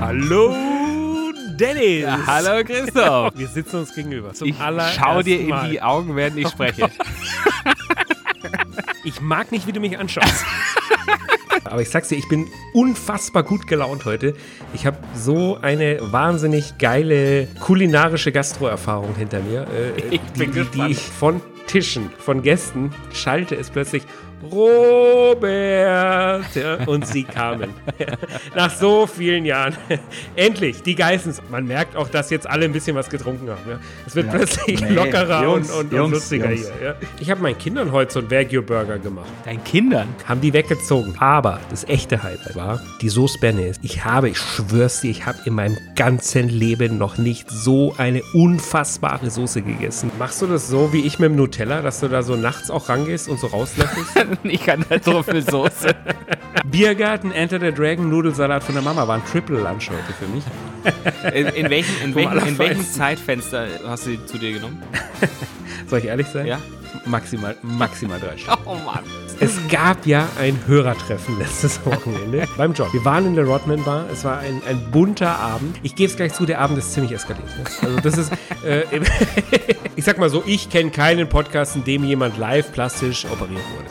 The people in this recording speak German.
Hallo Dennis. Ja, hallo Christoph. Wir sitzen uns gegenüber. Zum ich schau dir in Mal. die Augen, während ich spreche. ich mag nicht, wie du mich anschaust. Aber ich sag's dir, ich bin unfassbar gut gelaunt heute. Ich habe so eine wahnsinnig geile kulinarische Gastroerfahrung hinter mir. Äh, ich bin die, gespannt. die ich von Tischen, von Gästen schalte es plötzlich Robert. Ja, und sie kamen. Nach so vielen Jahren. Endlich, die Geissens. Man merkt auch, dass jetzt alle ein bisschen was getrunken haben. Ja. Es wird ja, plötzlich nee, lockerer Jungs, und, und, Jungs, und, lustiger Jungs. hier. Ich habe meinen Kindern heute so einen Wagyu-Burger gemacht. Deinen Kindern? Haben die weggezogen. Aber das echte Highlight war die Sauce Bernays. Ich habe, ich schwör's dir, ich habe in meinem ganzen Leben noch nicht so eine unfassbare Soße gegessen. Machst du das so wie ich mit dem Nutella, dass du da so nachts auch rangehst und so rauslöffelst? ich kann halt Trüffelsoße. Biergarten, Enter the Dragon, Nudelsalat von der Mama war ein Triple Lunch heute für mich. In, in welchem, in welchem, in welchem Zeitfenster hast du sie zu dir genommen? Soll ich ehrlich sein? Ja. Maximal, maximal drei Stunden. Oh Mann. Es gab ja ein Hörertreffen letztes Wochenende beim John. Wir waren in der Rodman Bar. Es war ein, ein bunter Abend. Ich gebe es gleich zu, der Abend ist ziemlich eskaliert. Ne? Also das ist, äh, ich sag mal so, ich kenne keinen Podcast, in dem jemand live plastisch operiert wurde.